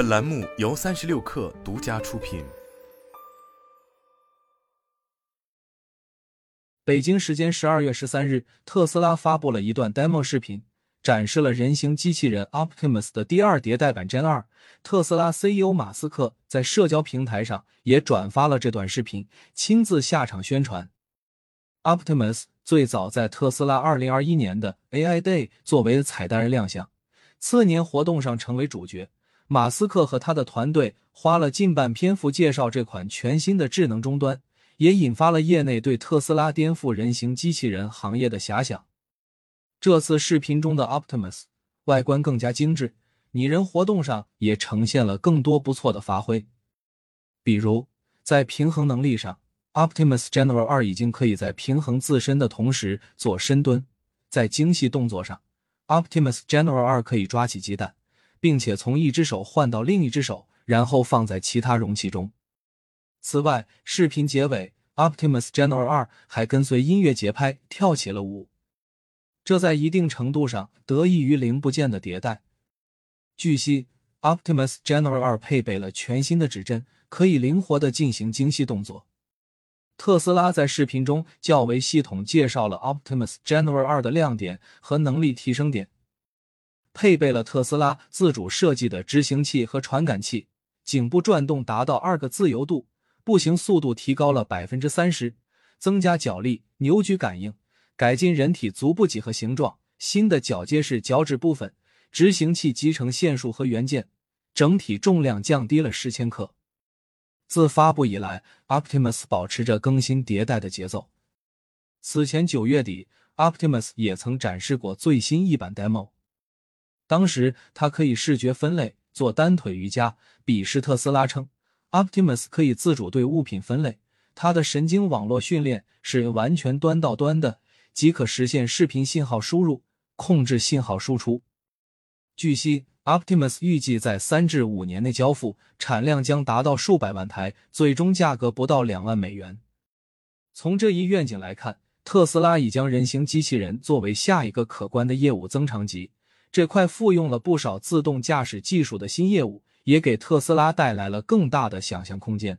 本栏目由三十六氪独家出品。北京时间十二月十三日，特斯拉发布了一段 demo 视频，展示了人形机器人 Optimus 的第二迭代版 Gen 二。特斯拉 CEO 马斯克在社交平台上也转发了这段视频，亲自下场宣传。Optimus 最早在特斯拉二零二一年的 AI Day 作为彩蛋人亮相，次年活动上成为主角。马斯克和他的团队花了近半篇幅介绍这款全新的智能终端，也引发了业内对特斯拉颠覆人形机器人行业的遐想。这次视频中的 Optimus 外观更加精致，拟人活动上也呈现了更多不错的发挥。比如在平衡能力上，Optimus General 二已经可以在平衡自身的同时做深蹲；在精细动作上，Optimus General 二可以抓起鸡蛋。并且从一只手换到另一只手，然后放在其他容器中。此外，视频结尾，Optimus General 二还跟随音乐节拍跳起了舞，这在一定程度上得益于零部件的迭代。据悉，Optimus General 二配备了全新的指针，可以灵活的进行精细动作。特斯拉在视频中较为系统介绍了 Optimus General 二的亮点和能力提升点。配备了特斯拉自主设计的执行器和传感器，颈部转动达到二个自由度，步行速度提高了百分之三十，增加脚力、扭矩感应，改进人体足部几何形状，新的脚接式脚趾部分，执行器集成线束和元件，整体重量降低了十千克。自发布以来，Optimus 保持着更新迭代的节奏。此前九月底，Optimus 也曾展示过最新一版 demo。当时它可以视觉分类，做单腿瑜伽。比试特斯拉称，Optimus 可以自主对物品分类。它的神经网络训练是完全端到端的，即可实现视频信号输入，控制信号输出。据悉，Optimus 预计在三至五年内交付，产量将达到数百万台，最终价格不到两万美元。从这一愿景来看，特斯拉已将人形机器人作为下一个可观的业务增长极。这块复用了不少自动驾驶技术的新业务，也给特斯拉带来了更大的想象空间。